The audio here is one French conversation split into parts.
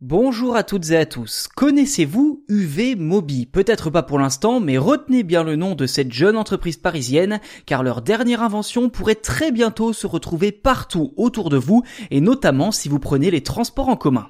Bonjour à toutes et à tous. Connaissez-vous UV Mobi? Peut-être pas pour l'instant, mais retenez bien le nom de cette jeune entreprise parisienne, car leur dernière invention pourrait très bientôt se retrouver partout autour de vous, et notamment si vous prenez les transports en commun.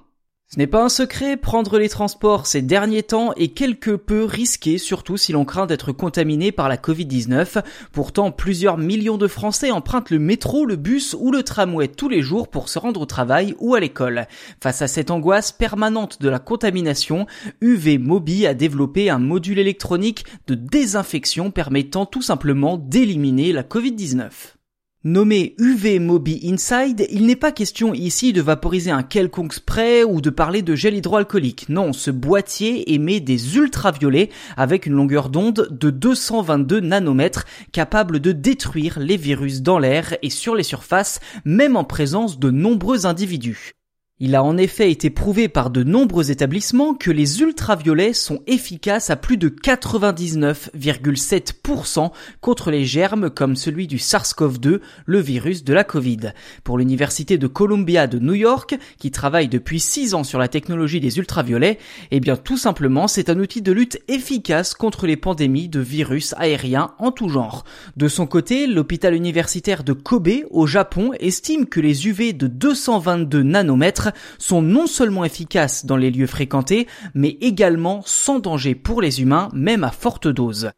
Ce n'est pas un secret, prendre les transports ces derniers temps est quelque peu risqué, surtout si l'on craint d'être contaminé par la Covid-19. Pourtant, plusieurs millions de Français empruntent le métro, le bus ou le tramway tous les jours pour se rendre au travail ou à l'école. Face à cette angoisse permanente de la contamination, UV Mobi a développé un module électronique de désinfection permettant tout simplement d'éliminer la Covid-19. Nommé UV Mobi Inside, il n'est pas question ici de vaporiser un quelconque spray ou de parler de gel hydroalcoolique. Non, ce boîtier émet des ultraviolets avec une longueur d'onde de 222 nanomètres capable de détruire les virus dans l'air et sur les surfaces, même en présence de nombreux individus. Il a en effet été prouvé par de nombreux établissements que les ultraviolets sont efficaces à plus de 99,7% contre les germes comme celui du SARS-CoV-2, le virus de la Covid. Pour l'université de Columbia de New York, qui travaille depuis 6 ans sur la technologie des ultraviolets, eh bien tout simplement c'est un outil de lutte efficace contre les pandémies de virus aériens en tout genre. De son côté, l'hôpital universitaire de Kobe au Japon estime que les UV de 222 nanomètres sont non seulement efficaces dans les lieux fréquentés, mais également sans danger pour les humains, même à forte dose.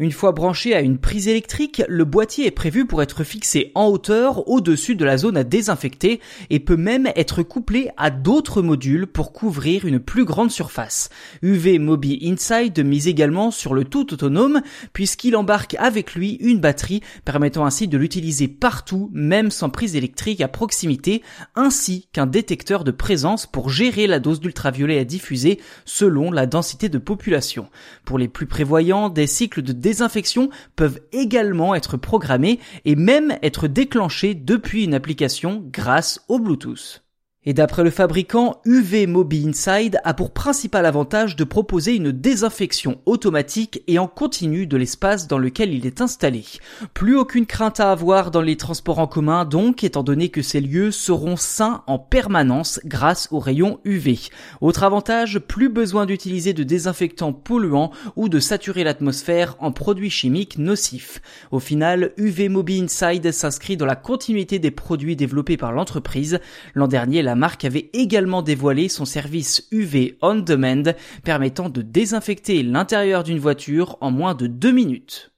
Une fois branché à une prise électrique, le boîtier est prévu pour être fixé en hauteur au-dessus de la zone à désinfecter et peut même être couplé à d'autres modules pour couvrir une plus grande surface. UV Mobi Inside mise également sur le tout autonome puisqu'il embarque avec lui une batterie permettant ainsi de l'utiliser partout même sans prise électrique à proximité ainsi qu'un détecteur de présence pour gérer la dose d'ultraviolet à diffuser selon la densité de population. Pour les plus prévoyants, des cycles de désinfection peuvent également être programmées et même être déclenchées depuis une application grâce au Bluetooth. Et d'après le fabricant, UV Mobi Inside a pour principal avantage de proposer une désinfection automatique et en continu de l'espace dans lequel il est installé. Plus aucune crainte à avoir dans les transports en commun donc, étant donné que ces lieux seront sains en permanence grâce aux rayons UV. Autre avantage, plus besoin d'utiliser de désinfectants polluants ou de saturer l'atmosphère en produits chimiques nocifs. Au final, UV Mobi Inside s'inscrit dans la continuité des produits développés par l'entreprise. L'an dernier, la marque avait également dévoilé son service UV On Demand permettant de désinfecter l'intérieur d'une voiture en moins de deux minutes.